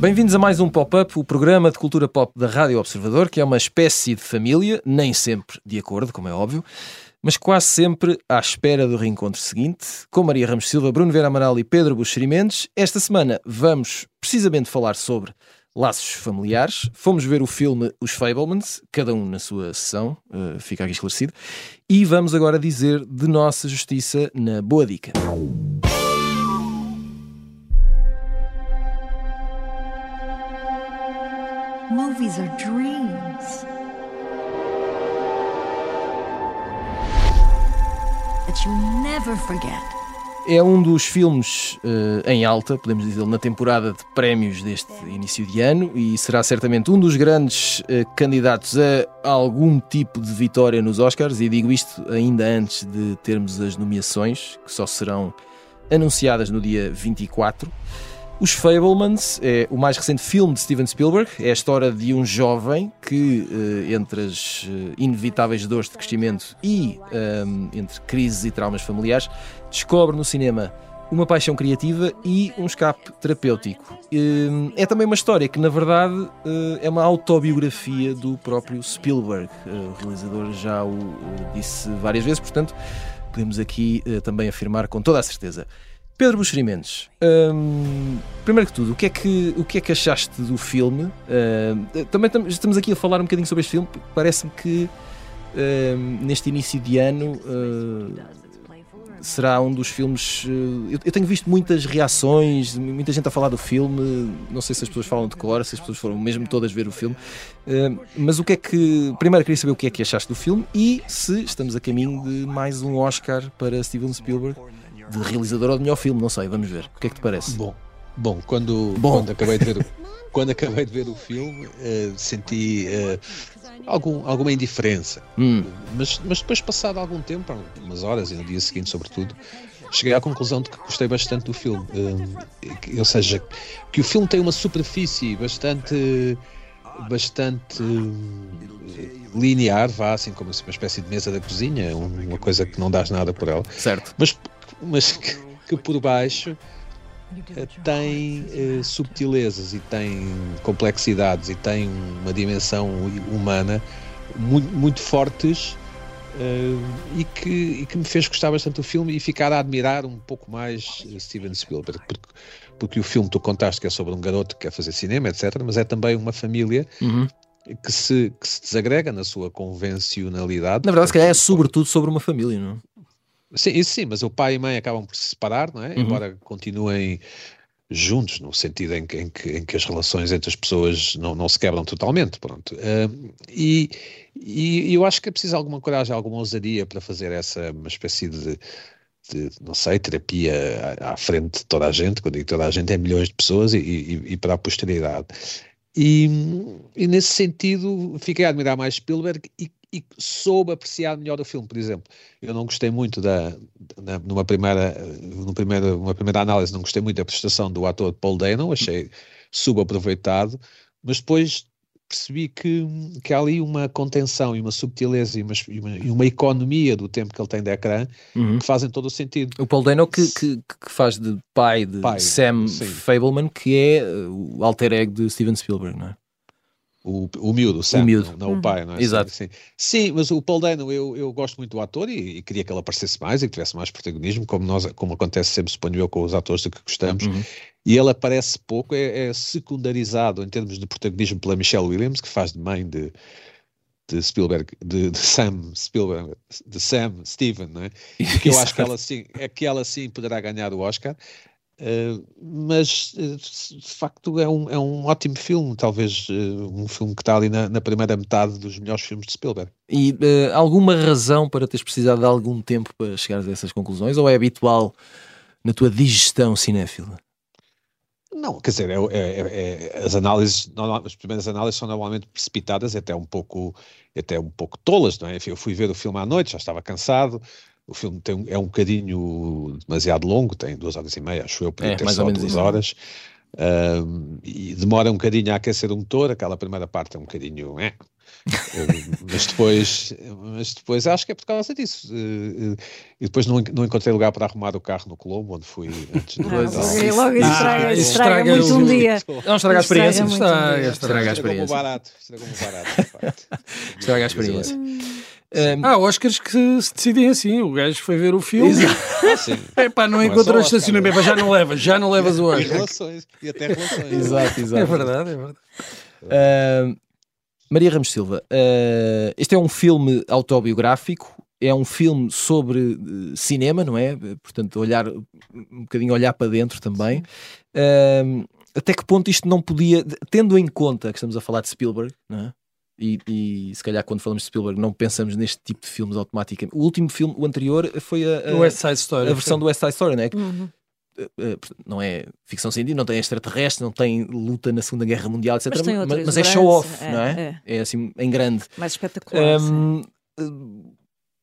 Bem-vindos a mais um Pop-Up, o programa de cultura pop da Rádio Observador, que é uma espécie de família, nem sempre de acordo, como é óbvio, mas quase sempre à espera do reencontro seguinte, com Maria Ramos Silva, Bruno Vera Amaral e Pedro Buxeri Mendes. Esta semana vamos precisamente falar sobre laços familiares. Fomos ver o filme Os Fablemans, cada um na sua sessão, uh, fica aqui esclarecido. E vamos agora dizer de nossa justiça na Boa Dica. Movies are dreams. That you never forget. É um dos filmes uh, em alta, podemos dizer, na temporada de prémios deste início de ano e será certamente um dos grandes uh, candidatos a algum tipo de vitória nos Oscars. E digo isto ainda antes de termos as nomeações, que só serão anunciadas no dia 24. Os Fablemans é o mais recente filme de Steven Spielberg. É a história de um jovem que, eh, entre as eh, inevitáveis dores de crescimento e um, eh, entre crises e traumas familiares, descobre no cinema uma paixão criativa e um escape terapêutico. É também uma história que, na verdade, é uma autobiografia do próprio Spielberg. O realizador já o disse várias vezes, portanto, podemos aqui também afirmar com toda a certeza. Pedro Buxerimentos, hum, primeiro que tudo, o que, é que, o que é que achaste do filme? Hum, também estamos aqui a falar um bocadinho sobre este filme, parece-me que hum, neste início de ano será um dos filmes. Eu, eu, tenho visto muitas reações, muita gente a falar do filme. Não sei se as pessoas falam de cor, se as pessoas foram mesmo todas ver o filme. Hum, mas o que é que. Primeiro queria saber o que é que achaste do filme e se estamos a caminho de mais um Oscar para Steven Spielberg de realizador ou de melhor filme, não sei, vamos ver. O que é que te parece? Bom, bom quando, bom. quando acabei de ver o, quando acabei de ver o filme, uh, senti uh, algum, alguma indiferença. Hum. Mas, mas depois, passado algum tempo, umas horas e no dia seguinte, sobretudo, cheguei à conclusão de que gostei bastante do filme. Uh, ou seja, que o filme tem uma superfície bastante bastante linear, vá assim como uma espécie de mesa da cozinha, uma coisa que não dás nada por ela. Certo. Mas mas que, que por baixo eh, tem uh, subtilezas e tem complexidades e tem uma dimensão humana muito, muito fortes uh, e, que, e que me fez gostar bastante do filme e ficar a admirar um pouco mais Steven Spielberg, porque, porque o filme tu contaste que é sobre um garoto que quer fazer cinema, etc., mas é também uma família uhum. que, se, que se desagrega na sua convencionalidade. Na verdade, se calhar é sobretudo sobre uma família, não é? Sim, isso sim, mas o pai e mãe acabam por se separar, não é? Uhum. Embora continuem juntos, no sentido em que, em que, em que, as relações entre as pessoas não, não se quebram totalmente, pronto. Uh, e, e, eu acho que é preciso alguma coragem, alguma ousadia para fazer essa uma espécie de, de não sei, terapia à, à, frente de toda a gente, quando digo toda a gente é milhões de pessoas e, e, e para a posteridade. E, e, nesse sentido fiquei a admirar mais Spielberg e, e soube apreciar melhor o filme, por exemplo. Eu não gostei muito da, da numa primeira, numa primeira, uma primeira análise, não gostei muito da prestação do ator Paul Dano, achei subaproveitado, mas depois percebi que, que há ali uma contenção e uma subtileza e uma, e uma, e uma economia do tempo que ele tem de ecrã uhum. que fazem todo o sentido. O Paul Dano que, que, que faz de pai de pai, Sam sim. Fableman, que é o alter ego de Steven Spielberg, não é? O, o miúdo, Sam, o miúdo. não, não uhum. o pai, não é? Exato. Sim, sim, mas o Paul Dano, eu, eu gosto muito do ator e, e, queria que ele aparecesse mais e que tivesse mais protagonismo, como, nós, como acontece sempre, suponho eu, com os atores de que gostamos. Uhum. E ele aparece pouco, é, é, secundarizado em termos de protagonismo pela Michelle Williams, que faz de mãe de, de Spielberg, de, de, Sam Spielberg, de Sam Steven, não é? Que eu acho que ela sim, é que ela sim poderá ganhar o Oscar. Uh, mas uh, de facto é um, é um ótimo filme, talvez uh, um filme que está ali na, na, primeira metade dos melhores filmes de Spielberg. E alguma razão para teres precisado de algum tempo para chegar a essas conclusões ou é habitual na tua digestão cinéfila? Não, quer dizer, é, é, é, as análises, as primeiras análises são normalmente precipitadas, até um pouco, até um pouco tolas, não é? Eu fui ver o filme à noite, já estava cansado, o filme tem, é um bocadinho demasiado longo, tem duas horas e meia, acho eu, podia é, ter mais só duas horas. Um, e demora um bocadinho a aquecer o motor, aquela primeira parte é um bocadinho. É, mas depois mas depois acho que é por causa disso. E depois não, não encontrei lugar para arrumar o carro no Colombo onde fui antes de ah, logo, logo estraga, ah, estraga, estraga muito um dia. não estraga a experiência estraga, estraga a experiência. barato estraga barato estraga a experiência um, Há Oscars que se decidem assim. O gajo foi ver o filme. Ah, é pá, não, não encontrou é estacionamento, já não levas, já não levas o Oscar. E relações, e até relações. exato, exato. É verdade, é verdade. Uh, Maria Ramos Silva, uh, este é um filme autobiográfico, é um filme sobre uh, cinema, não é? Portanto, olhar um bocadinho olhar para dentro também. Uh, até que ponto isto não podia, tendo em conta que estamos a falar de Spielberg, não é? E, e, se calhar quando falamos de Spielberg não pensamos neste tipo de filmes automaticamente. O último filme, o anterior, foi a, a, West Side Story, a versão do West Side Story, não é? Uhum. Eh, eh, não é ficção científica, não tem extraterrestre, não tem luta na Segunda Guerra Mundial, etc. Mas, mas, mas é show-off, é, não é? é? é? assim, em grande. Mais espetacular. Um, eh,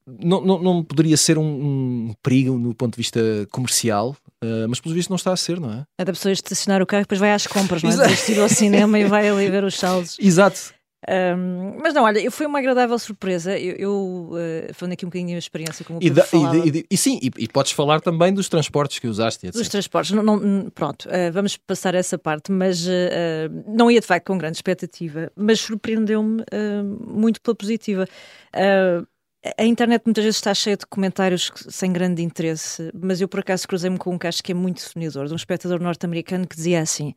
não, não, não poderia ser um, um, perigo no ponto de vista comercial, uh, mas pelo visto não está a ser, não é? É da pessoa estacionar o carro e depois vai às compras, não é? Ao cinema e vai ali ver os saldos. Exato. Um, mas não, olha, foi uma agradável surpresa. Eu, eu uh, falando aqui um bocadinho da experiência como e, da, e, e, e, sim, e, e, podes falar também dos transportes que usaste. Etc. Dos transportes, não, não pronto, uh, vamos passar essa parte, mas uh, não ia de facto com grande expectativa, mas surpreendeu-me muito pela positiva. A internet muitas vezes está cheia de comentários sem grande interesse, mas eu por acaso cruzei-me com um que acho que é muito definidor, de um espectador norte-americano que dizia assim: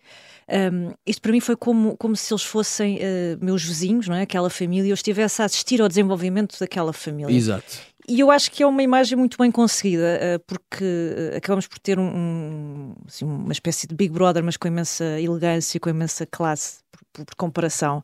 um, isto para mim foi como, como se eles fossem uh, meus vizinhos, não é? aquela família, e eu estivesse a assistir ao desenvolvimento daquela família. Exato. E eu acho que é uma imagem muito bem conseguida, uh, porque uh, acabamos por ter um, um, assim, uma espécie de Big Brother, mas com imensa elegância, com imensa classe, por, por comparação.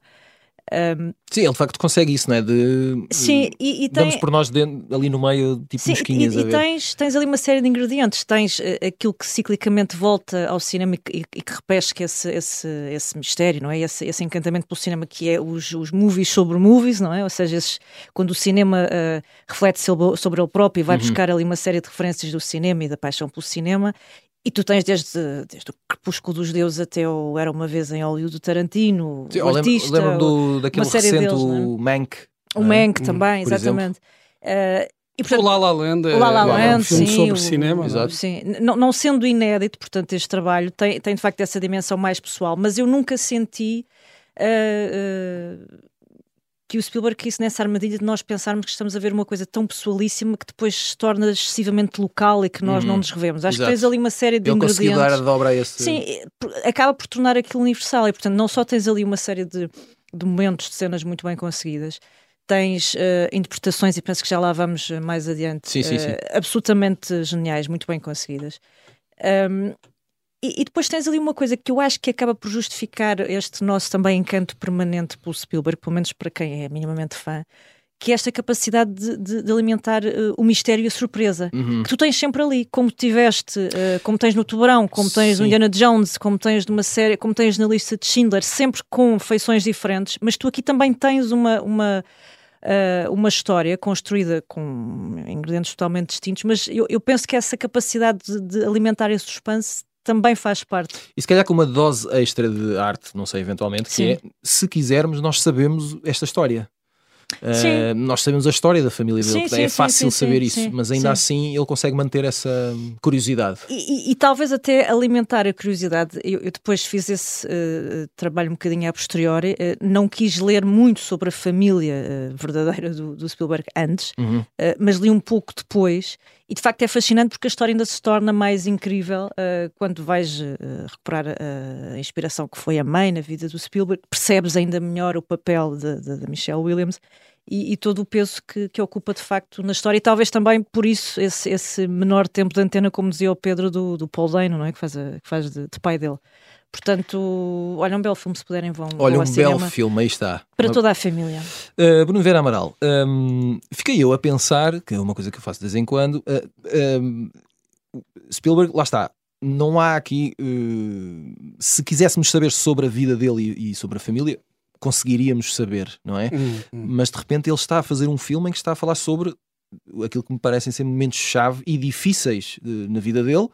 Um, sim, ele de facto consegue isso, não é? De, sim, e, e tem, damos por nós dentro, ali no meio, tipo sim, mosquinhas. E, e tens, tens ali uma série de ingredientes. Tens uh, aquilo que ciclicamente volta ao cinema e, e que repesca esse, esse, esse mistério, não é? Esse, esse encantamento pelo cinema que é os, os movies sobre movies, não é? Ou seja, esses, quando o cinema uh, reflete sobre, sobre ele próprio e vai uhum. buscar ali uma série de referências do cinema e da paixão pelo cinema e tu tens desde, desde o Crepúsculo dos Deuses até o Era Uma Vez em Hollywood do Tarantino, Sim, o artista. Lembro, do, daquele recente, deles, o é? Mank. O Mank é? também, exatamente. Uh, e, portanto, o La La Land, é, o La La Land, é um filme sim, sobre o, cinema. Exato. Sim. Não, não, sendo inédito, portanto, este trabalho tem, tem de facto essa dimensão mais pessoal, mas eu nunca senti uh, uh, que o Spielberg quis nessa armadilha de nós pensarmos que estamos a ver uma coisa tão pessoalíssima que depois se torna excessivamente local e que nós uhum. não nos revemos. Acho Exato. que tens ali uma série de Ele ingredientes. dar a dobra a esse... Sim, acaba por tornar aquilo universal e, portanto, não só tens ali uma série de, de momentos, de cenas muito bem conseguidas, tens uh, interpretações, e penso que já lá vamos mais adiante, sim, sim, sim. Uh, absolutamente geniais, muito bem conseguidas. Um, e, e, depois tens ali uma coisa que eu acho que acaba por justificar este nosso também encanto permanente pelo Spielberg, pelo menos para quem é minimamente fã, que é esta capacidade de, de, de alimentar uh, o mistério e a surpresa, uhum. que tu tens sempre ali, como tiveste, uh, como tens no Tubarão, como tens Sim. no Indiana Jones, como tens numa série, como tens na lista de Schindler, sempre com feições diferentes, mas tu aqui também tens uma, uma Uh, uma história construída com ingredientes totalmente distintos, mas eu, eu penso que essa capacidade de, de, alimentar esse suspense também faz parte. E se calhar com uma dose extra de arte, não sei, eventualmente, Sim. que é, se quisermos, nós sabemos esta história. Uh, nós sabemos a história da família dele, sim, é sim, fácil sim, saber isso, mas ainda assim ele consegue manter essa curiosidade. E, e, e talvez até alimentar a curiosidade. Eu, eu depois fiz esse uh, trabalho um bocadinho a posteriori, uh, não quis ler muito sobre a família verdadeira do, do, Spielberg antes, uhum. mas li um pouco depois. E de facto é fascinante porque a história ainda se torna mais incrível quando vais recuperar a inspiração que foi a mãe na vida do Spielberg, percebes ainda melhor o papel da Michelle Williams e, e, todo o peso que, que, ocupa de facto na história, e talvez também por isso esse, esse menor tempo de antena, como dizia o Pedro, do, do Paul Dano, não é? que faz, a, que faz de, de, pai dele. Portanto, olha, um belo filme, se puderem vão. Olha, um belo filme, aí está. Para uma... toda a família. Uh, Bruno Vera Amaral, um, fiquei eu a pensar, que é uma coisa que eu faço de vez em quando, uh, um, Spielberg, lá está, não há aqui. Uh, se quiséssemos saber sobre a vida dele e, e, sobre a família, conseguiríamos saber, não é? Hum, hum. Mas de repente ele está a fazer um filme em que está a falar sobre aquilo que me parecem ser momentos-chave e difíceis uh, na vida dele,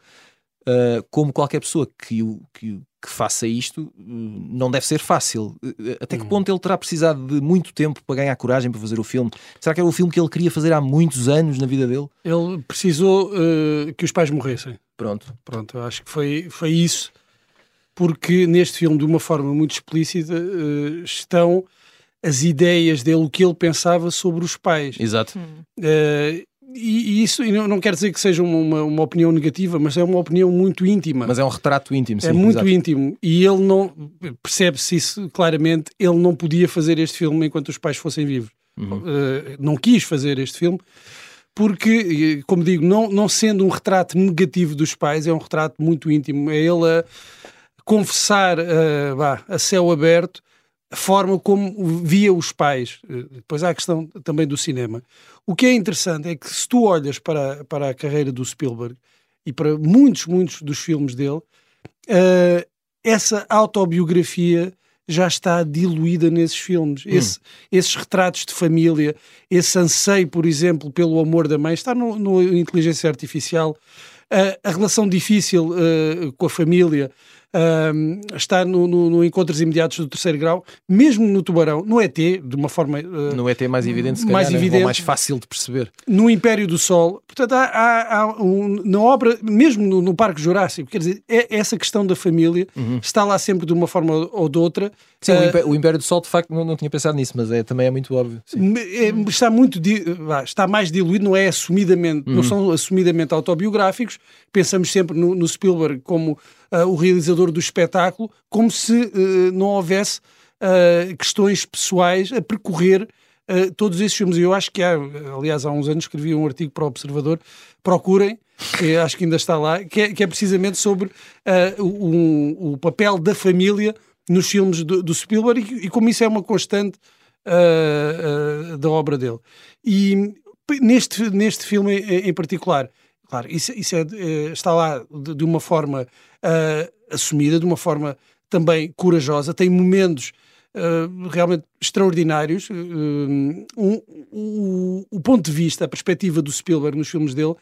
uh, como qualquer pessoa que o, que, que faça isto não deve ser fácil. Até que hum. ponto ele terá precisado de muito tempo para ganhar coragem para fazer o filme? Será que era o filme que ele queria fazer há muitos anos na vida dele? Ele precisou uh, que os pais morressem. Pronto. Pronto, eu acho que foi, foi isso. Porque neste filme, de uma forma muito explícita, uh, estão as ideias dele, o que ele pensava sobre os pais. Exato. Uh, e, e, isso e não, quer dizer que seja uma, uma, opinião negativa, mas é uma opinião muito íntima. Mas é um retrato íntimo, sim. É muito exato. íntimo. E ele não, percebe-se isso claramente, ele não podia fazer este filme enquanto os pais fossem vivos. Uhum. Uh, não quis fazer este filme porque, como digo, não, não sendo um retrato negativo dos pais, é um retrato muito íntimo. É ele a confessar uh, bah, a céu aberto a forma como via os pais. Eh, depois há a questão também do cinema. O que é interessante é que se tu olhas para, para a carreira do Spielberg e para muitos, muitos dos filmes dele, uh, essa autobiografia já está diluída nesses filmes. Hum. Esse, esses retratos de família, esse anseio, por exemplo, pelo amor da mãe, está no, no Inteligência Artificial. Uh, a relação difícil uh, com a família, uh, está no, no, no, Encontros Imediatos do Terceiro Grau, mesmo no Tubarão, no ET, de uma forma. Uh, no ET mais evidente, se mais, calhar, né? evidente, mais fácil de perceber. No Império do Sol. Portanto, há, há, há um, na obra, mesmo no, no, Parque Jurássico, quer dizer, é, essa questão da família uhum. está lá sempre de uma forma ou de outra. Sim, uh, o Império do Sol, de facto, não, não tinha pensado nisso, mas é, também é muito óbvio. É, está muito. Está mais diluído, não é assumidamente, uhum. não são assumidamente autobiográficos. Pensamos sempre no, no Spielberg como uh, o realizador do espetáculo, como se uh, não houvesse uh, questões pessoais a percorrer todos esses filmes. E eu acho que há, aliás, há uns anos escrevi um artigo para o Observador, procurem, que acho que ainda está lá, que é, que é precisamente sobre o, o, papel da família nos filmes do, do Spielberg e, e, como isso é uma constante da obra dele. E neste, neste filme em, em particular, Claro, isso, isso é, é, está lá de, de uma forma uh, assumida, de uma forma também corajosa, tem momentos uh, realmente extraordinários. Uh, um, um, o ponto de vista, a perspectiva do Spielberg nos filmes dele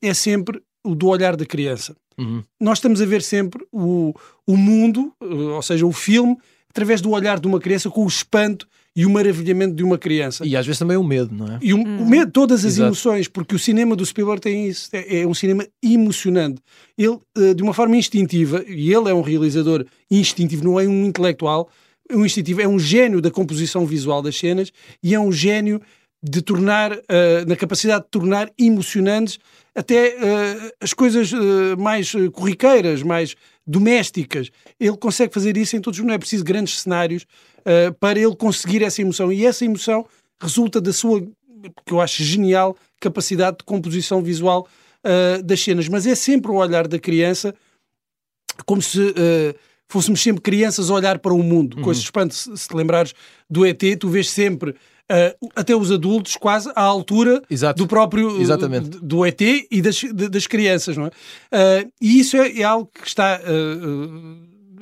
é sempre o do olhar da criança. Uhum. Nós estamos a ver sempre o, o mundo, ou seja, o filme, através do olhar de uma criança com o espanto e o maravilhamento de uma criança. E às vezes também o medo, não é? E o, hum. o medo, todas as Exato. emoções, porque o cinema do Spielberg tem isso, é, é um cinema emocionante. Ele, uh, de uma forma instintiva, e ele é um realizador instintivo, não é um intelectual, é um instintivo, é um gênio da composição visual das cenas e é um gênio de tornar, uh, na capacidade de tornar emocionantes até uh, as coisas uh, mais corriqueiras, mais domésticas. Ele consegue fazer isso em todos os. Não é preciso grandes cenários uh, para ele conseguir essa emoção. E essa emoção resulta da sua, que eu acho genial, capacidade de composição visual uh, das cenas. Mas é sempre o olhar da criança como se uh, fôssemos sempre crianças a olhar para o mundo. Uhum. Esse espanto, se, se te lembrares do ET, tu vês sempre Uh, até os adultos quase à altura Exato. do próprio Exatamente. do ET e das, das crianças, não é? Uh, e isso é, é, algo que está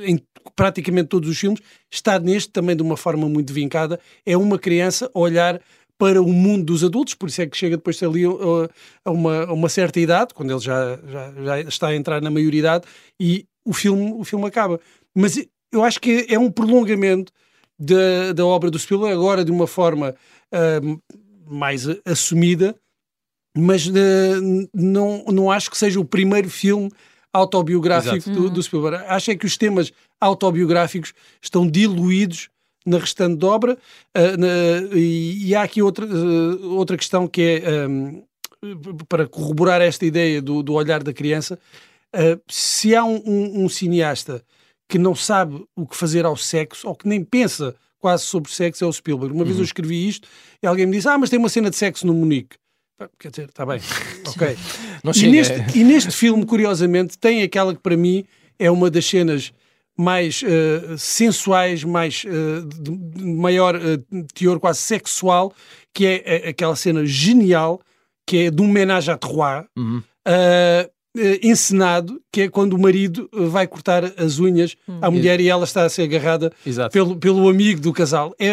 em praticamente todos os filmes, está neste também de uma forma muito vincada. É uma criança olhar para o mundo dos adultos, por isso é que chega depois de ali a uma, a uma certa idade, quando ele já, já, já está a entrar na maioridade, e o filme, o filme acaba. Mas eu acho que é um prolongamento da, da obra do Spielberg, agora de uma forma uh, mais assumida, mas uh, não, não acho que seja o primeiro filme autobiográfico do, do, Spielberg. Acho é que os temas autobiográficos estão diluídos na restante obra uh, na, e, e, há aqui outra, uh, outra questão que é um, para corroborar esta ideia do, do olhar da criança uh, se há um, um, um, cineasta que não sabe o que fazer ao sexo ou que nem pensa quase sobre sexo é o Spielberg. Uma uhum. vez eu escrevi isto e alguém me disse ah, mas tem uma cena de sexo no Munique Quer dizer, está bem, ok. e, neste, e neste filme, curiosamente, tem aquela que para mim é uma das cenas mais uh, sensuais, mais uh, de, maior uh, teor quase sexual, que é, aquela cena genial, que é de um ménage à trois, uhum. encenado, que é quando o marido vai cortar as unhas uhum. à mulher e ela está a ser agarrada pelo, pelo amigo do casal. É,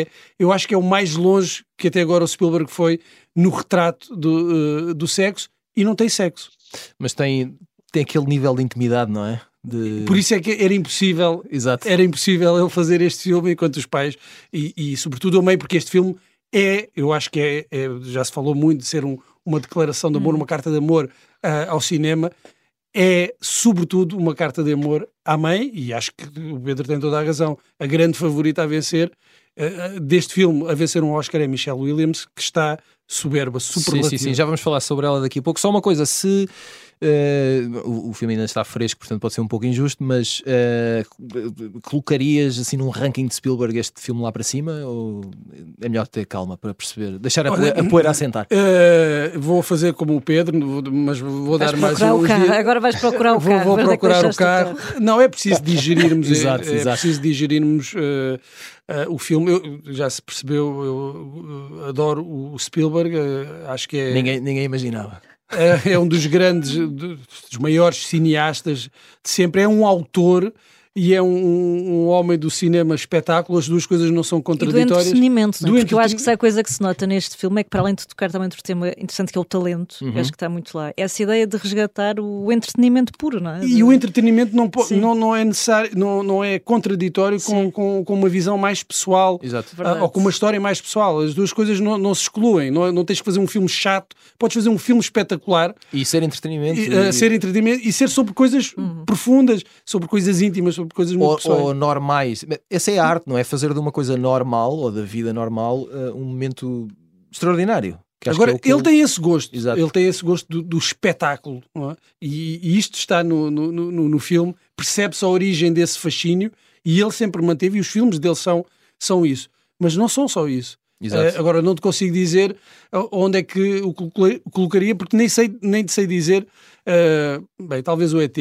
é, eu acho que é o mais longe que até agora o Spielberg foi no retrato do, uh, do sexo e não tem sexo. Mas tem, tem aquele nível de intimidade, não é? De... Por isso é que era impossível, Exato. era impossível ele fazer este filme enquanto os pais, e, e sobretudo amei porque este filme é, eu acho que é, é já se falou muito de ser um, uma declaração de amor, hum. uma carta de amor uh, ao cinema, é sobretudo uma carta de amor à mãe, e acho que o Pedro tem toda a razão, a grande favorita a vencer uh, deste filme, a vencer um Oscar é Michelle Williams, que está soberba, superlativa. Sim, sim, sim, já vamos falar sobre ela daqui a pouco. Só uma coisa, se Uh, o, o, filme ainda está fresco, portanto pode ser um pouco injusto, mas uh, colocarias assim num ranking de Spielberg este filme lá para cima? Ou é melhor ter calma para perceber? Deixar a, Olha, a poeira assentar? Uh, vou fazer como o Pedro, mas vou vais dar mais um. Agora vais procurar o carro. Vou, vou procurar o carro. carro. Não, é preciso digerirmos. exato, é, exato. é preciso digerirmos. Uh, o filme, eu, já se percebeu, eu, adoro o Spielberg, uh, acho que é. Ninguém, ninguém imaginava. É, é um dos grandes, dos maiores cineastas de sempre. É um autor e é um, um, homem do cinema espetáculo, as duas coisas não são contraditórias. E do entretenimento, não é? porque eu acho que se há coisa que se nota neste filme é que para além de tocar também outro tema interessante que é o talento, uhum. acho que está muito lá, é essa ideia de resgatar o entretenimento puro, não é? E o entretenimento não, não, não é necessário, não, não é contraditório com, com, com, uma visão mais pessoal uh, ou com uma história mais pessoal. As duas coisas não, não se excluem, não, não tens que fazer um filme chato, podes fazer um filme espetacular e ser entretenimento e, uh, ser entretenimento e ser sobre coisas uhum. profundas, sobre coisas íntimas, sobre coisas muito ou, pessoais. Ou normais. Essa é a arte, não é? Fazer de uma coisa normal ou da vida normal uh, um momento extraordinário. Agora, é ele, ele, tem esse gosto, Exato. ele tem esse gosto do, do espetáculo, é? e, e, isto está no, no, no, no filme, percebe-se a origem desse fascínio, e ele sempre manteve, e os filmes dele são, são isso. Mas não são só isso. Uh, agora, não te consigo dizer onde é que o colocaria, porque nem sei, nem sei dizer, uh, bem, talvez o ET,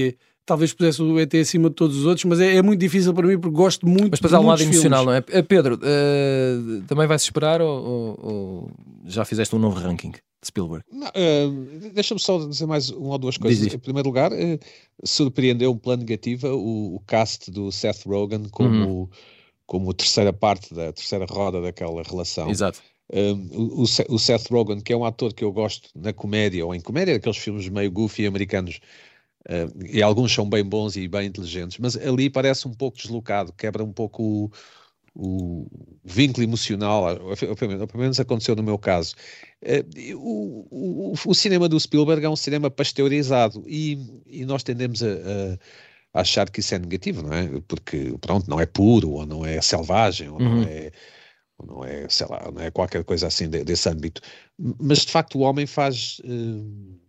talvez pusesse o ET acima de todos os outros, mas é, é muito difícil para mim porque gosto muito Mas depois há um lado emocional, não é? Eh, Pedro, uh, também vais esperar ou, ou, ou, já fizeste um novo ranking de Spielberg? Uh, Deixa-me só dizer mais uma ou duas coisas. Em primeiro lugar, uh, surpreendeu um plano negativa o, o, cast do Seth Rogen como, uhum. como terceira parte da terceira roda daquela relação. Exato. o, o Seth Rogen, que é um ator que eu gosto na comédia ou em comédia, aqueles filmes meio goofy americanos, Uh, e alguns são bem bons e bem inteligentes, mas ali parece um pouco deslocado, quebra um pouco o, o vínculo emocional, ou pelo menos aconteceu no meu caso. Uh, o, o, o, cinema do Spielberg é um cinema pasteurizado e, e nós tendemos a, a, achar que isso é negativo, não é? Porque, pronto, não é puro, ou não é selvagem, ou uhum. não é não é, sei lá, não é qualquer coisa assim desse âmbito. Mas de facto o homem faz uh,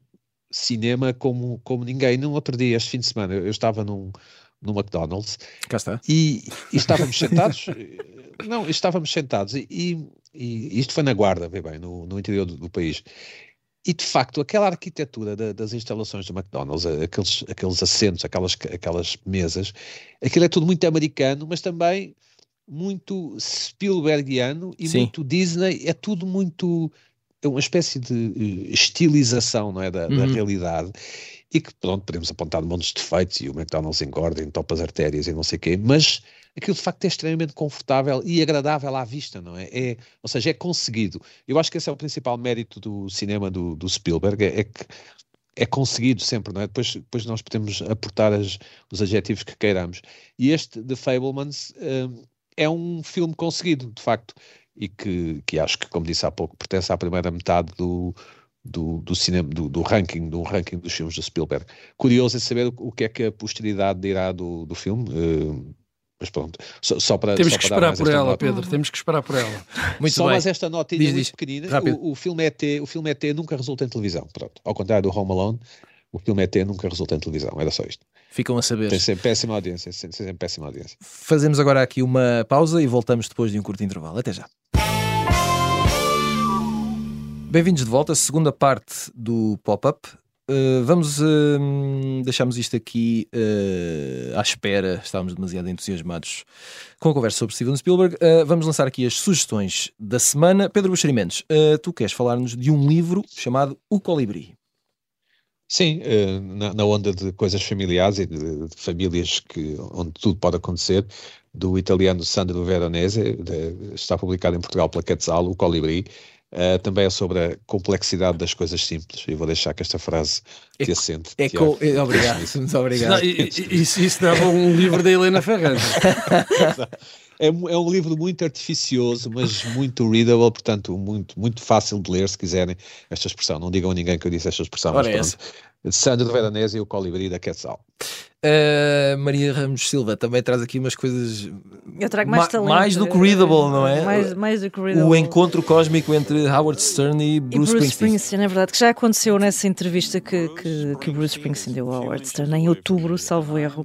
cinema como, como ninguém. Num outro dia, este fim de semana, eu estava num, no McDonald's Cá está. E, e estávamos sentados. não, estávamos sentados e, e, isto foi na Guarda, bem, bem no, no interior do, do, país. E de facto, aquela arquitetura da, das instalações do McDonald's, aqueles, aqueles assentos, aquelas, aquelas mesas, aquilo é tudo muito americano, mas também muito Spielbergiano e Sim. muito Disney, é tudo muito uma espécie de eh, estilização não é, da, uhum. da realidade e que, pronto, podemos apontar montes de defeitos e o McDonald's engorda, entopa as artérias e não sei o quê, mas aquilo de facto é extremamente confortável e agradável à vista, não é? é? Ou seja, é conseguido. Eu acho que esse é o principal mérito do cinema do, do Spielberg, é, é que é conseguido sempre, não é? Depois, depois nós podemos aportar as, os adjetivos que queiramos. E este, The Fablemans, um, é um filme conseguido, de facto e que, que acho que, como disse há pouco, pertence à primeira metade do, do, do cinema, do, do, ranking, do ranking dos filmes de Spielberg. Curioso é saber o, que é que a posteridade dirá do, do filme. Uh, mas pronto, só, só para Temos só que esperar por ela, nota. Pedro, temos que esperar por ela. Muito só bem. mais esta nota diz, muito diz. pequenina, o, o, filme ET, o filme ET nunca resulta em televisão, pronto. Ao contrário do Home Alone, o filme ET nunca resulta em televisão, era só isto. Ficam a saber. Tem sempre péssima audiência, sempre péssima audiência. Fazemos agora aqui uma pausa e voltamos depois de um curto intervalo. Até já. Bem-vindos de volta, segunda parte do pop-up. Uh, vamos, uh, deixamos isto aqui uh, à espera, estávamos demasiado entusiasmados com a conversa sobre Steven Spielberg. Vamos lançar aqui as sugestões da semana. Pedro Buxerimentos, tu queres falar-nos de um livro chamado O Colibri. Sim, na, na, onda de coisas familiares e de, de, famílias que, onde tudo pode acontecer, do italiano Sandro Veronese, de, está publicado em Portugal pela Quetzal, O Colibri, Uh, também é sobre a complexidade das coisas simples. E vou deixar que esta frase é, te assente. É, com, é obrigado, muito obrigado. isso, isso dava um livro da Helena Ferrante. é, é um livro muito artificioso, mas muito readable, portanto, muito, muito fácil de ler, se quiserem esta expressão. Não digam a ninguém que eu disse esta expressão. Ora mas pronto. Sandro de Veranese e o Colibri da Quetzal. Uh, Maria Ramos Silva também traz aqui umas coisas Eu trago mais, talento, mais do que readable, não é? Mais, mais do que readable. O encontro cósmico entre Howard Stern e Bruce, e Bruce Springsteen. Springsteen. É verdade, que já aconteceu nessa entrevista que, que, que Bruce Springsteen deu ao Howard Stern em outubro, salvo erro.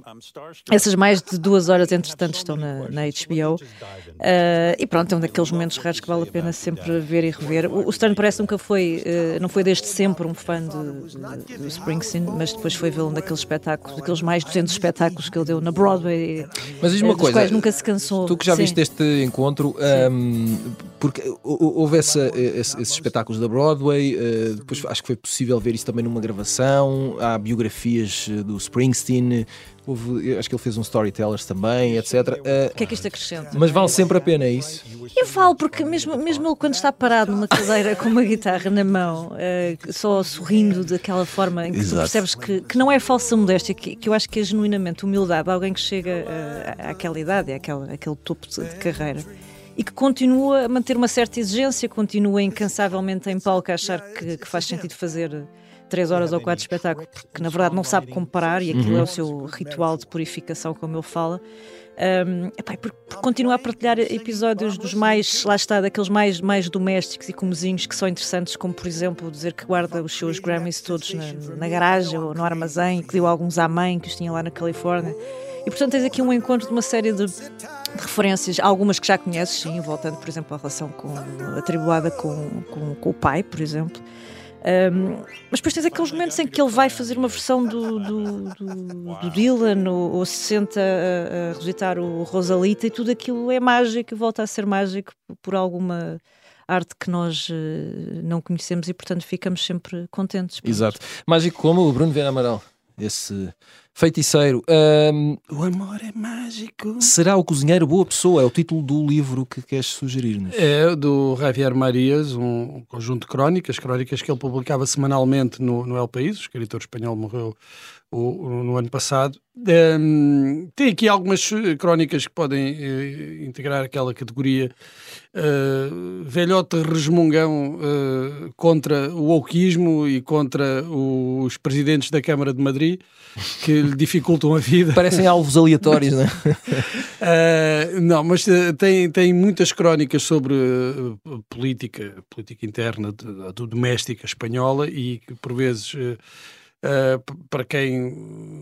Essas mais de duas horas, entretanto, estão na, na HBO. Uh, e pronto, é um daqueles momentos raros que vale a pena sempre ver e rever. O, o Stern parece nunca foi, uh, não foi desde sempre um fã de, de, de Springsteen, mas depois foi vê-lo naqueles espetáculos, daqueles mais 200 espetáculos que ele deu na Broadway. Mas diz uma coisa, nunca se cansou. Tu que já Sim. viste este encontro, um, porque houve essa, esse, esses espetáculos da Broadway, uh, depois acho que foi possível ver isso também numa gravação, há biografias eh, do Springsteen. Houve, acho que ele fez um Storytellers também, etc. Uh, o que é que isto acrescenta? Mas vale sempre a pena, é isso? Eu falo, porque mesmo, mesmo ele quando está parado numa cadeira com uma guitarra na mão, uh, só sorrindo daquela forma em que Exato. tu percebes que, que não é falsa modéstia, que, que eu acho que é genuinamente humildade, alguém que chega uh, àquela idade, àquela, àquele topo de, de carreira e que continua a manter uma certa exigência, continua incansavelmente em palco a achar que, que faz sentido fazer três horas ou quatro de espetáculo, porque na verdade não sabe comparar e aquilo uhum. é o seu ritual de purificação, como ele fala. Um, epá, por, por, continuar a partilhar episódios dos mais, lá está, daqueles mais, mais domésticos e comozinhos que são interessantes, como por exemplo dizer que guarda os seus Grammys todos na, na garagem ou no armazém, que deu alguns à mãe que os tinha lá na Califórnia. E portanto tens aqui um encontro de uma série de, de referências, algumas que já conheces, sim, voltando por exemplo à relação com, atribuada com, com, com o pai, por exemplo. Um, mas depois tens aqueles momentos em que ele vai fazer uma versão do, do, do, do Dylan ou, ou, se senta a, a recitar o Rosalita e tudo aquilo é mágico e volta a ser mágico por alguma arte que nós uh, não conhecemos e portanto ficamos sempre contentes. Exato. Mágico como o Bruno Vera Amaral esse feiticeiro. Um, o amor é mágico. Será o cozinheiro boa pessoa? É o título do livro que queres sugerir-nos. É do Javier Marias, um conjunto de crónicas, crónicas que ele publicava semanalmente no, no El País. O escritor espanhol morreu o, no ano passado. Um, tem aqui algumas crónicas que podem uh, integrar aquela categoria uh, velhote resmungão uh, contra o wokeismo e contra os presidentes da Câmara de Madrid que lhe dificultam a vida. Parecem alvos aleatórios, não é? uh, não, mas tem, tem muitas crónicas sobre política, política interna, de, doméstica espanhola e que por vezes Uh, para quem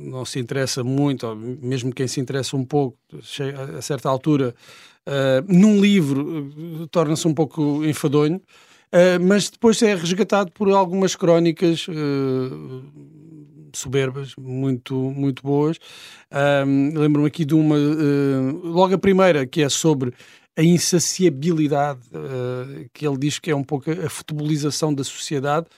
não se interessa muito, ou mesmo quem se interessa um pouco, a certa altura, uh, num livro uh, torna-se um pouco enfadonho, mas depois é resgatado por algumas crónicas soberbas, muito, muito boas. Lembro-me aqui de uma, logo a primeira, que é sobre a insaciabilidade, que ele diz que é um pouco a futebolização da sociedade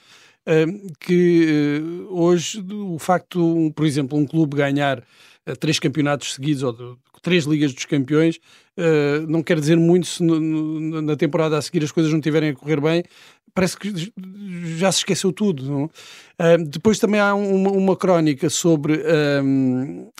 que eh, hoje o facto, por exemplo, um clube ganhar eh, três campeonatos seguidos ou três ligas dos campeões eh, não quer dizer muito se na temporada a seguir as coisas não estiverem a correr bem. Parece que já se esqueceu tudo. depois também há uma, uma crónica sobre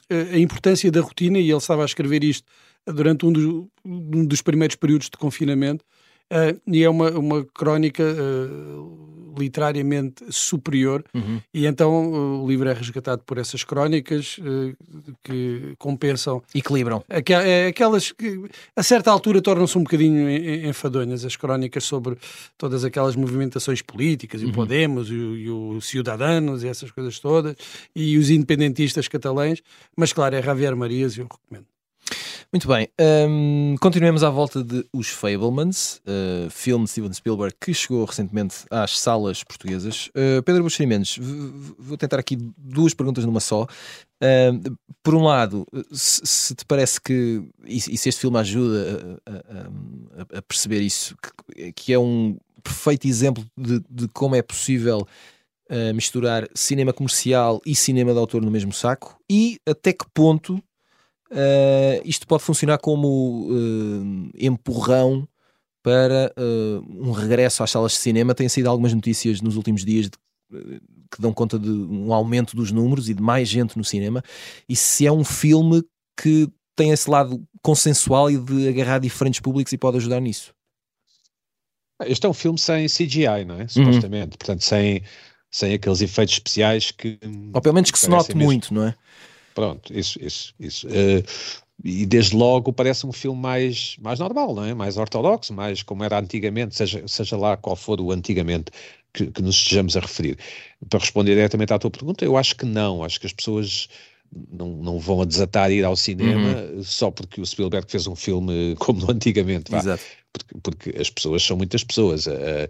a importância da rotina, e ele estava a escrever isto durante um dos, um dos primeiros períodos de confinamento, Uh, e é uma, uma crónica uh, literariamente superior, uhum. e então o livro é resgatado por essas crónicas que compensam. Equilibram. É aquelas que a certa altura tornam-se um bocadinho enfadonhas, as crónicas sobre todas aquelas movimentações políticas, e o uhum. Podemos, e o, e o Ciudadanos, e essas coisas todas, e os independentistas catalães, mas claro, é Javier Marias e eu recomendo. Muito bem, um, continuemos à volta de Os Fablemans, uh, filme de Steven Spielberg que chegou recentemente às salas portuguesas. Uh, Pedro Buxeri Mendes, vou tentar aqui duas perguntas numa só. Uh, por um lado, se, se, te parece que, e, se este filme ajuda a, a, a perceber isso, que, que, é um perfeito exemplo de, de como é possível misturar cinema comercial e cinema de autor no mesmo saco, e até que ponto Uh, isto pode funcionar como uh, empurrão para uh, um regresso às salas de cinema. Têm sido algumas notícias nos últimos dias de, que dão conta de um aumento dos números e de mais gente no cinema. E se é um filme que tem esse lado consensual e de agarrar diferentes públicos e pode ajudar nisso. Este é um filme sem CGI, não é? Uhum. Supostamente. Uhum. Portanto, sem, sem aqueles efeitos especiais que. Ou pelo menos que se note mesmo. muito, não é? Pronto, isso, isso, isso. Uh, e desde logo parece um filme mais, mais normal, não é? Mais ortodoxo, mais como era antigamente, seja, seja lá qual for o antigamente que, que nos estejamos a referir. Para responder diretamente à tua pergunta, eu acho que não. Acho que as pessoas não, não vão a desatar ir ao cinema uhum. só porque o Spielberg fez um filme como antigamente. Porque, porque, as pessoas são muitas pessoas. Uh,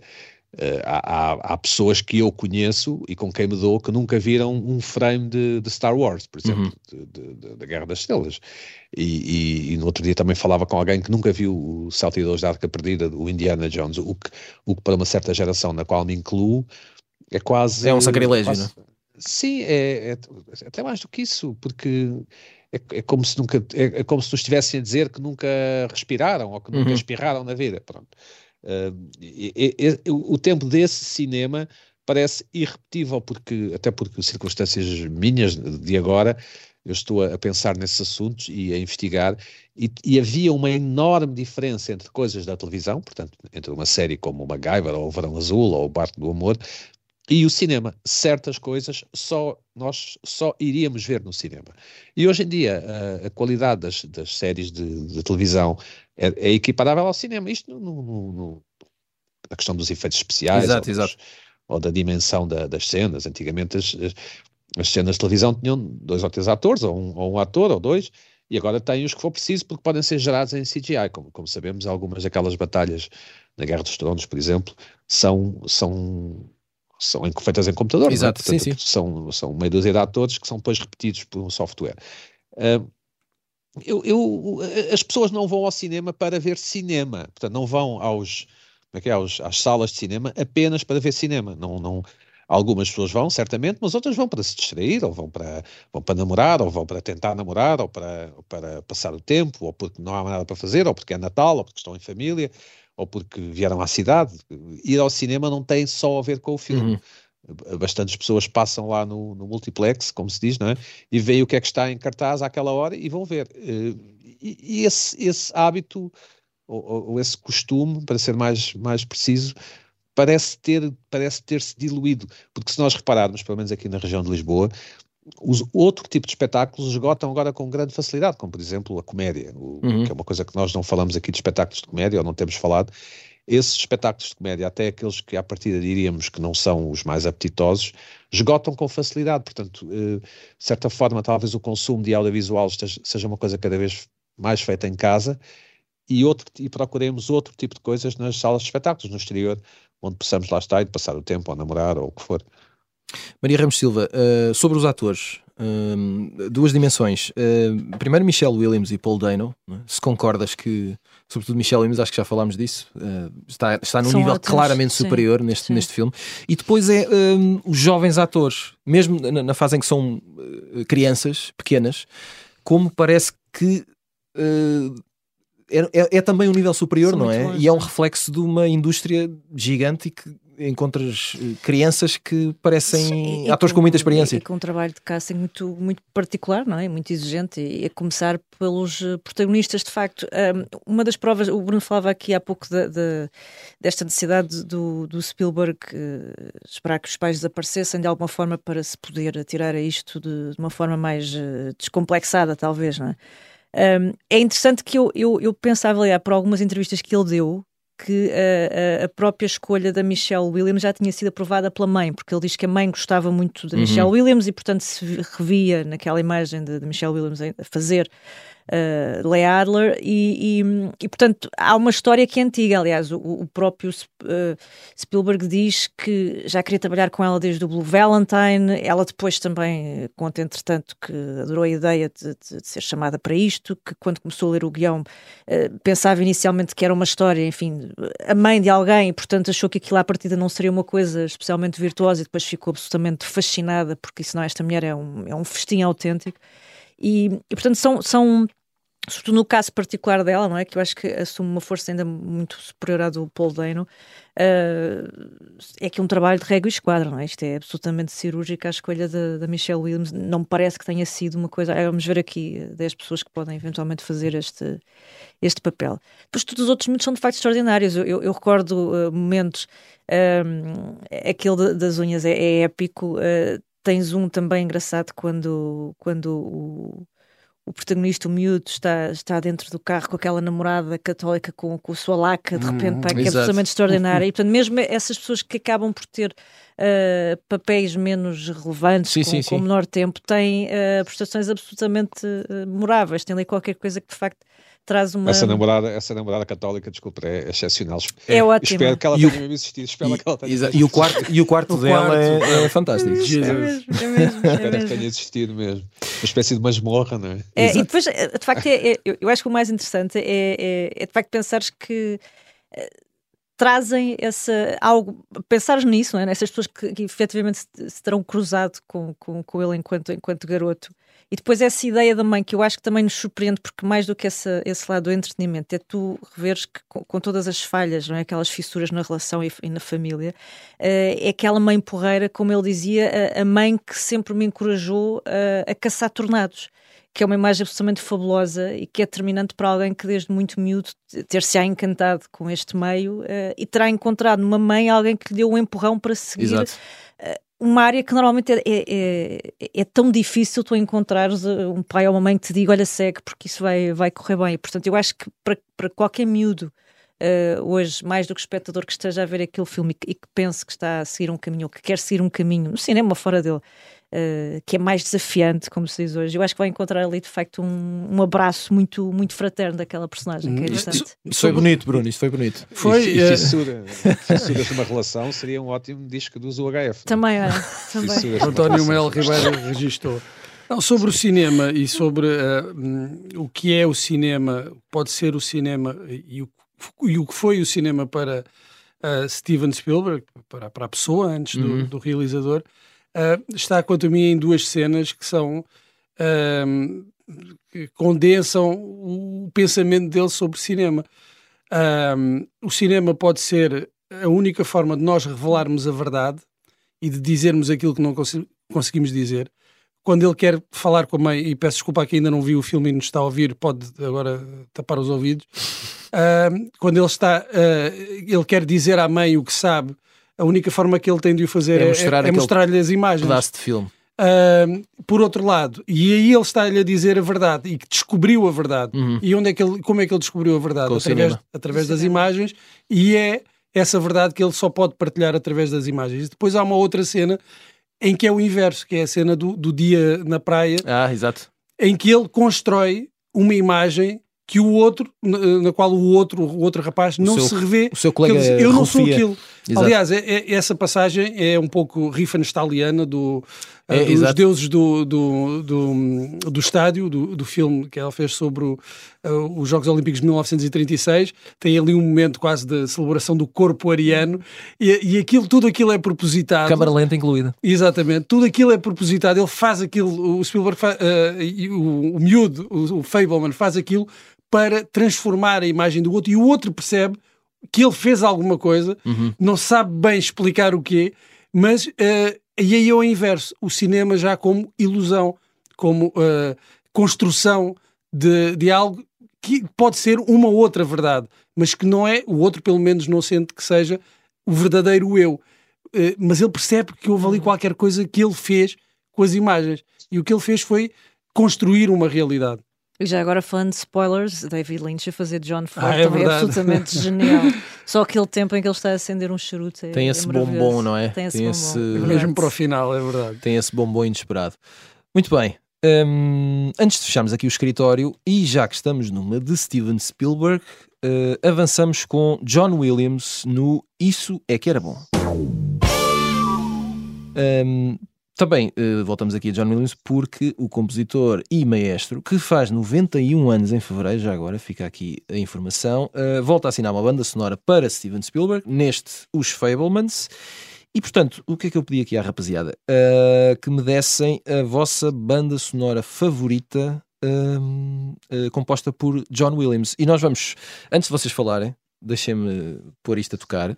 há, há, pessoas que eu conheço e com quem me dou que nunca viram um frame de, de Star Wars, por exemplo, uhum. da Guerra das Estrelas. E, e, e, no outro dia também falava com alguém que nunca viu o Salteadores da Arca Perdida, o Indiana Jones, o que, o que para uma certa geração na qual me incluo é quase. É um sacrilégio, quase, não é? Sim, é, é, até mais do que isso, porque é, é como se nunca é, é, como se nos estivessem a dizer que nunca respiraram ou que nunca uhum. espirraram na vida. Pronto. E, o tempo desse cinema parece irrepetível, porque, até porque circunstâncias minhas de agora, eu estou a, pensar nesses assuntos e a investigar, e, e, havia uma enorme diferença entre coisas da televisão, portanto, entre uma série como o MacGyver, ou o Verão Azul, ou o Barco do Amor, e o cinema. Certas coisas só nós só iríamos ver no cinema. E hoje em dia a, a qualidade das, das séries de, de televisão é, é, equiparável ao cinema. Isto no, no, no, na questão dos efeitos especiais exato, ou, exato. ou, da dimensão da, das cenas. Antigamente as, as, cenas de televisão tinham dois ou três atores, ou um, ou um ator, ou dois, e agora têm os que for preciso porque podem ser gerados em CGI. Como, como sabemos, algumas daquelas batalhas na Guerra dos Tronos, por exemplo, são, são são feitas em computador, é? Exato, é? Portanto, sim, sim. São, são meia dúzia de atores que são depois repetidos por um software. Uh, eu, eu, as pessoas não vão ao cinema para ver cinema, portanto, não vão aos, como é que é, aos, às salas de cinema apenas para ver cinema. Não, não, algumas pessoas vão, certamente, mas outras vão para se distrair, ou vão para, vão para namorar, ou vão para tentar namorar, ou para, ou para passar o tempo, ou porque não há nada para fazer, ou porque é Natal, ou porque estão em família ou porque vieram à cidade. Ir ao cinema não tem só a ver com o filme. Uhum. Bastantes pessoas passam lá no, no, multiplex, como se diz, não é? e veem o que é que está em cartaz àquela hora e vão ver. Eh, e, e esse, esse hábito, ou, ou, esse costume, para ser mais, mais preciso, parece ter parece ter-se diluído, porque se nós repararmos, pelo menos aqui na região de Lisboa, os, outro tipo de espetáculos esgotam agora com grande facilidade, como por exemplo a comédia, o, uhum. que é uma coisa que nós não falamos aqui de espetáculos de comédia, ou não temos falado. Esses espetáculos de comédia, até aqueles que à partida diríamos que não são os mais apetitosos, esgotam com facilidade. Portanto, eh, de certa forma, talvez o consumo de audiovisual seja uma coisa cada vez mais feita em casa e, outro, e procuremos outro tipo de coisas nas salas de espetáculos, no exterior, onde possamos lá estar e passar o tempo, ou namorar, ou o que for. Maria Ramos Silva, uh, sobre os atores, uh, duas dimensões. Uh, primeiro, Michelle Williams e Paul Dano. É? Se concordas que, sobretudo Michelle Williams, acho que já falámos disso, está, está num São nível ótimos. claramente sim, superior neste, neste filme. E depois é os jovens atores, mesmo na, na, fase em que são crianças, pequenas, como parece que. É, é, é, também um nível superior, São não é? Bons, e é um reflexo de uma indústria gigante e que encontras eh, crianças que parecem Sim, atores com, com, muita experiência. E, com um trabalho de casting muito, muito particular, não é? Muito exigente, e a começar pelos eh, protagonistas, de facto. uma das provas, o Bruno falava aqui há pouco de, de, desta necessidade do, do Spielberg uh, esperar que os pais desaparecessem de alguma forma para se poder tirar a isto de, de uma forma mais uh, descomplexada, talvez, não é? Um, é interessante que eu, eu, eu pensava, aliás, por algumas entrevistas que ele deu, que a, a, própria escolha da Michelle Williams já tinha sido aprovada pela mãe, porque ele diz que a mãe gostava muito da uhum. Michelle Williams e, portanto, se revia naquela imagem de, de Michelle Williams a fazer uh, Leigh Adler, e, e, e, portanto há uma história que é antiga. Aliás, o, o próprio uh, Spielberg diz que já queria trabalhar com ela desde o Blue Valentine. Ela depois também conta, entretanto, que adorou a ideia de, de, de ser chamada para isto, que quando começou a ler o guião uh, pensava inicialmente que era uma história, enfim, a mãe de alguém, e portanto achou que aquilo à partida não seria uma coisa especialmente virtuosa e depois ficou absolutamente fascinada, porque isso não, esta mulher é um, é um festim autêntico. E, e portanto, são, são sobretudo no caso particular dela, não é? Que eu acho que assume uma força ainda muito superior à do Paul Dano, uh, é que um trabalho de régua e esquadra, não é? Isto é absolutamente cirúrgico a escolha da, Michelle Williams. Não me parece que tenha sido uma coisa. Ah, vamos ver aqui 10 pessoas que podem eventualmente fazer este, este papel. Depois, todos os outros momentos são de facto extraordinários. Eu, eu, eu recordo uh, momentos, um, aquele das unhas é, é épico. Uh, tens um também engraçado quando, quando o o protagonista, o miúdo, está, está dentro do carro com aquela namorada católica com, com a sua laca, de repente, pá, que é absolutamente extraordinária. E, portanto, mesmo essas pessoas que acabam por ter uh, papéis menos relevantes, sim, com, sim, com menor tempo, têm uh, prestações absolutamente uh, memoráveis. Tem ali qualquer coisa que, de facto, traz uma. Essa namorada, essa namorada católica, desculpa, é excepcional. É, é ótimo. Espero que ela tenha mesmo existido. Espero e, que ela tenha e, o quarto, e o quarto o dela quarto, é, é, fantástico. É mesmo, é mesmo, é mesmo, Espero que tenha existido mesmo. Uma espécie de masmorra, não é? é e depois, de facto, é, é, eu acho que o mais interessante é, é, é de facto pensares que eh, trazem essa algo, pensares nisso, não é? nessas pessoas que, que efetivamente se, se terão cruzado com, com, com ele enquanto, enquanto garoto e depois essa ideia da mãe, que eu acho que também nos surpreende, porque mais do que essa, esse lado do entretenimento, é tu reveres que com, com, todas as falhas, não é? aquelas fissuras na relação e, e na família, uh, é aquela mãe porreira, como ele dizia, a, a mãe que sempre me encorajou uh, a caçar tornados que é uma imagem absolutamente fabulosa e que é determinante para alguém que desde muito miúdo ter-se-á encantado com este meio uh, e terá encontrado numa mãe alguém que lhe deu um empurrão para seguir uh, uma área que normalmente é, é, é, é, tão difícil tu encontrares uh, um pai ou uma mãe que te diga olha segue porque isso vai, vai correr bem. Portanto, eu acho que para, para qualquer miúdo uh, hoje, mais do que espectador que esteja a ver aquele filme e que, e que pense que está a seguir um caminho ou que quer seguir um caminho no cinema fora dele, uh, que é mais desafiante, como se diz hoje, eu acho que vai encontrar ali de facto um, um abraço muito, muito fraterno daquela personagem. que é isto, isto foi bonito, Bruno, isto foi bonito. Foi. E, e fissura, fissuras de uma relação seria um ótimo disco dos UHF. Também, é. Também. António Mel Ribeiro registou. Não, sobre o cinema e sobre uh, o que é o cinema, pode ser o cinema e o, e o que foi o cinema para uh, Steven Spielberg, para, para a pessoa antes do, uhum. do realizador, uh, está, quanto a mim, em duas cenas que são. Uh, que condensam o pensamento dele sobre cinema. Uh, o cinema pode ser a única forma de nós revelarmos a verdade e de dizermos aquilo que não cons conseguimos dizer. Quando ele quer falar com a mãe, e peço desculpa que ainda não viu o filme e nos está a ouvir, pode agora tapar os ouvidos. Uh, quando ele está, uh, ele quer dizer à mãe o que sabe a única forma que ele tem de o fazer é, é mostrar-lhe é, é mostrar as imagens. Pedaço de filme. Uh, por outro lado, e aí ele está-lhe a dizer a verdade e que descobriu a verdade. Uhum. E onde é que ele, como é que ele descobriu a verdade? Com através, através das imagens, e é essa verdade que ele só pode partilhar através das imagens. Depois há uma outra cena em que é o inverso, que é a cena do, do dia na praia. Ah, exato. Em que ele constrói uma imagem que o outro, na, qual o outro, o outro rapaz não seu, se revê. O seu colega diz, Eu não sou aquilo. Exato. Aliás, é, é, essa passagem é um pouco rifanestaliana do, é, uh, dos exato. deuses do, do, do, do estádio, do, do filme que ela fez sobre o, uh, os Jogos Olímpicos de 1936. Tem ali um momento quase de celebração do corpo ariano e, e aquilo, tudo aquilo é propositado. Câmara lenta incluída. Exatamente. Tudo aquilo é propositado. Ele faz aquilo, o Spielberg, uh, o, o miúdo, o, o Fableman faz aquilo para transformar a imagem do outro e o outro percebe que ele fez alguma coisa, uhum. não sabe bem explicar o quê, mas uh, e aí é o inverso, o cinema já como ilusão, como uh, construção de, de algo que pode ser uma outra verdade, mas que não é, o outro pelo menos não sente que seja o verdadeiro eu. Uh, mas ele percebe que houve ali uhum. qualquer coisa que ele fez com as imagens. E o que ele fez foi construir uma realidade. E já agora falando de spoilers, David Lynch a fazer John Ford ah, é também é absolutamente genial. Só aquele tempo em que ele está a acender um charuto é, Tem esse é bombom, não é? Tem esse Tem bombom. Esse... Mesmo para o final, é verdade. Tem esse bombom inesperado. Muito bem. Um, antes de fecharmos aqui o escritório, e já que estamos numa de Steven Spielberg, uh, avançamos com John Williams no Isso é que era bom. Um, também uh, voltamos aqui a John Williams porque o compositor e maestro, que faz 91 anos em fevereiro, já agora fica aqui a informação, uh, volta a assinar uma banda sonora para Steven Spielberg, neste Os Fablemans. E portanto, o que é que eu pedi aqui à rapaziada? Uh, que me dessem a vossa banda sonora favorita uh, composta por John Williams. E nós vamos, antes de vocês falarem, deixem-me pôr isto a tocar,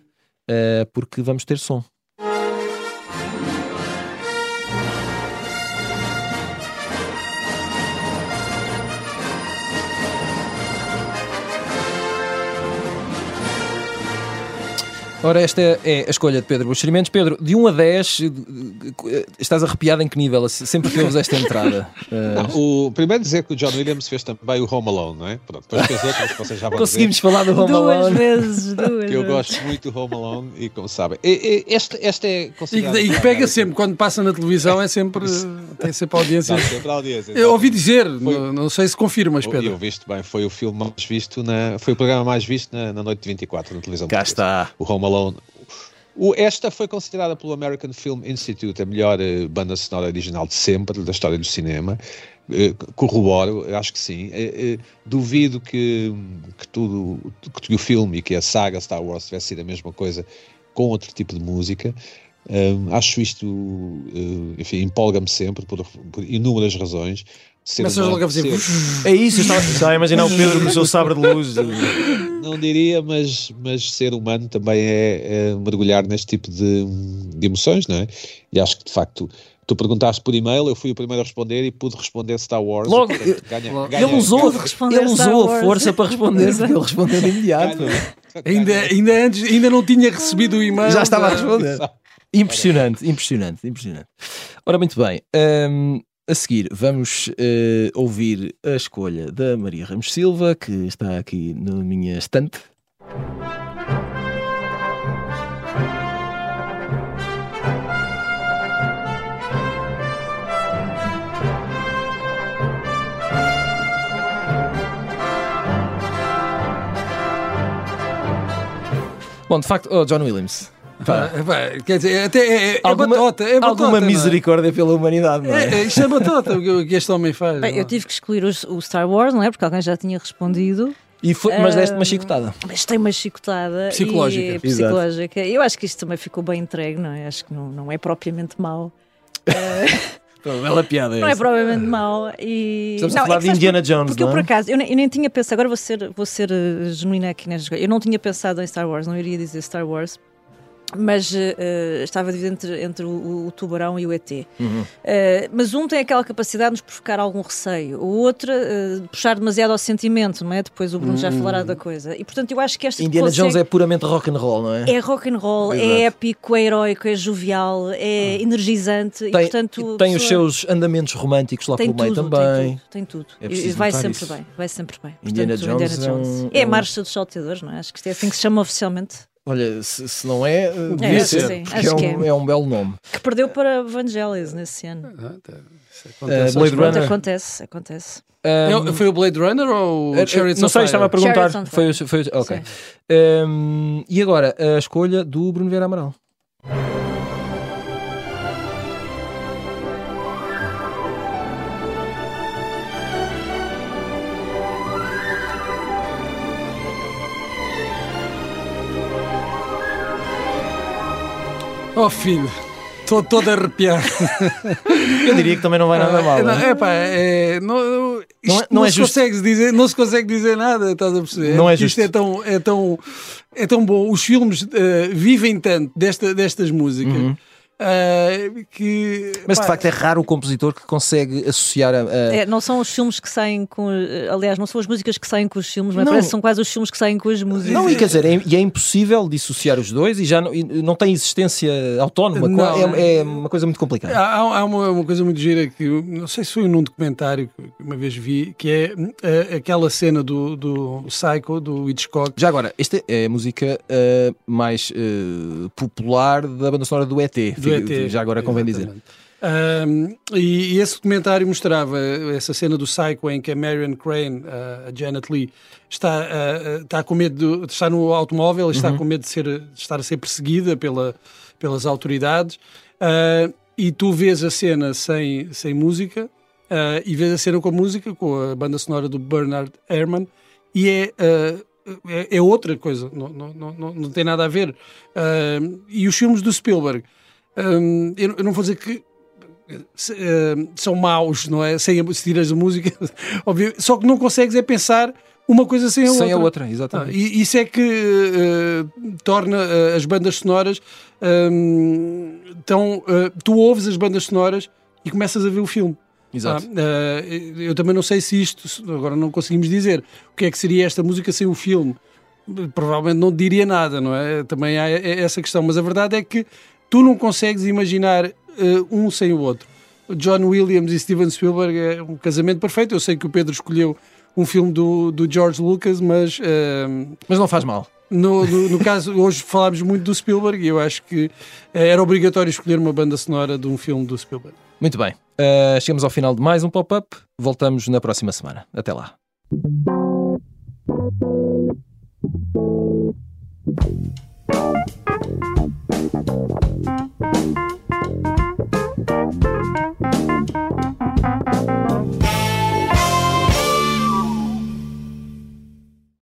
porque vamos ter som. Ora, esta é a escolha de Pedro Buxerimentos. Pedro, de 1 a 10, estás arrepiado em que nível? Sempre que ouves esta entrada? Não, o, primeiro dizer que o John Williams fez também o Home Alone, não é? Pronto, depois fez outras que vocês já vão Conseguimos dizer. falar do Home duas Alone. Vezes, duas que eu gosto muito do Home Alone e como sabem. Esta, esta é E, considerada. e pega sempre, quando passa na televisão, é sempre, tem sempre audiência. Dá sempre a audiência. Eu ouvi dizer, Foi- não, sei se confirmas, Eu Pedro. visto bem, foi o filme mais visto, na, foi o programa mais visto na, na noite de 24 na televisão. Cá está. O Home Alone. O, esta foi considerada pelo American Film Institute a melhor eh, banda sonora original de sempre da história do cinema. Eh, corroboro, acho que sim. Eh, duvido que, que tudo que o filme e que a saga Star Wars tivesse sido a mesma coisa com outro tipo de música. Um, acho isto, uh, enfim, empolga-me sempre por, por inúmeras razões. Começas logo a fazer. É isso, eu estava, estava a imaginar o Pedro com o seu sabre de luz. Não diria, mas, mas ser humano também é, é mergulhar neste tipo de, de emoções, não é? E acho que de facto. Tu perguntaste por e-mail, eu fui o primeiro a responder e pude responder Star Wars. Logo, e, portanto, ganha- logo. ganha- Ele usou, ele usou a força para responder, porque ele respondeu de imediato. Ainda, ainda antes, ainda não tinha recebido o e-mail. Já estava a responder. Impressionante, impressionante, impressionante. Ora, muito bem. hum, a seguir, vamos eh, ouvir a escolha da Maria Ramos Silva, que está aqui na minha estante. Bom, de facto, oh, John Williams. Pá, Ah, pá, Quer dizer, até é, é alguma, batota. É batota, alguma é? misericórdia pela humanidade, não é? É, é, isto é batota o que, o que este homem faz. Bem, é? eu tive que escolher os- o Star Wars, não é? Porque alguém já tinha respondido. E foi, mas deste uma Ah, chicotada. Mas tem uma chicotada Psicológica. e psicológica. Eu acho que isto também ficou bem entregue, não é? Acho que não, não é propriamente mau. Bela piada Não é essa. propriamente mau. E... Estamos não, a falar é de Indiana por- Jones, Porque eu, não por é? acaso, eu nem, eu nem tinha pensado, agora vou ser, vou ser eh, genuína aqui coisa. Eu não tinha pensado em Star Wars, não iria dizer Star Wars. Mas eh, estava dividido entre, entre o, o tubarão e o ET. Uhum. Eh, mas um tem aquela capacidade de nos provocar algum receio, o outro eh, puxar demasiado ao sentimento, não é? Depois o Bruno já falará da coisa. E portanto eu acho que esta Uhum. Indiana consegue- Jones é puramente rock and roll, não é? é rock and roll, Exato. é épico, é heróico, é jovial, é energizante e Tem, portanto tem a os pessoa seus andamentos românticos lá tem pelo meio também. tem tudo, tem tudo. É E- e vai sempre isso. bem, vai sempre bem. Indiana Portanto, Jones é um- é é a um- marcha dos salteadores, não é? Acho que é assim que se chama oficialmente. Olha, se, se não é, eh, devia acho ser. sim, porque é, um, é. é um belo nome. Que perdeu para Vangelis nesse ano. Isso Eh, acontece Blade Runner. acontece, acontece. Um, É, Foi o Blade Runner ou eh, o Chariots não sei, estava a perguntar. Foi, o- foi, ok. Um, e agora, a escolha do Bruno Vieira Amaral. Oh filho, estou todo arrepiado. Eu diria que também não vai nada mal. não, não é? é pá, é, não, isto Não é- não, não é se justo. consegue dizer, não se consegue dizer nada, estás a perceber? Não é Isto justo. é tão, é tão, é tão bom. Os filmes eh, vivem tanto desta, destas músicas eh, que. Mas de pá, facto é raro o compositor que consegue associar a. a- É, não são os filmes que saem com. Aliás, não são as músicas que saem com os filmes, mas Não. parece que são quase os filmes que saem com as músicas. Não, e quer dizer, é, e é impossível dissociar os dois e já não, e não tem existência autónoma. Não. é, é uma coisa muito complicada. Há, há- uma, uma coisa muito gira que eu não sei se foi num documentário que uma vez vi, que é eh, aquela cena do, do Psycho, do Hitchcock. Já agora, esta é a música eh, mais eh, popular da banda sonora do ET. Do Fica- ET. Já agora convém dizer. Exatamente. Ahm, e, e esse documentário mostrava essa cena do Psycho em que a Marion Crane, a Janet Lee, está, ah, ah, está com medo de estar no automóvel, está com medo de, ser, de estar a ser perseguida pela, pelas autoridades. Ah, e tu vês a cena sem, sem música ah, e vês a cena com a música, com a banda sonora do Bernard Herrmann, e é. ah, é, é outra coisa, não, não, não, não- tem nada a ver. E os filmes do Spielberg, Hum, eu, eu não vou dizer que são maus, não é? Sem, se tiras a música, óbvio. Só que não consegues é pensar uma coisa sem a sem outra. Sem a outra, exatamente. Ah, e isso é que uh, torna uh, as bandas sonoras. Um, então, uh, tu ouves as bandas sonoras e começas a ver o filme. Exato. Ah, eu também não sei se isto, agora não conseguimos dizer o que é que seria esta música sem o filme. Provavelmente não diria nada, não é? Também há essa questão, mas a verdade é que tu não consegues imaginar um sem o outro. John Williams e Steven Spielberg é um casamento perfeito. Eu sei que o Pedro escolheu um filme do, do George Lucas, mas. Uh, mas não faz mal. No, no, no, caso, hoje falámos muito do Spielberg e eu acho que era obrigatório escolher uma banda sonora de um filme do Spielberg. Muito bem. Uh, chegamos ao final de mais um pop-up. Voltamos na próxima semana. Até lá. Thank you.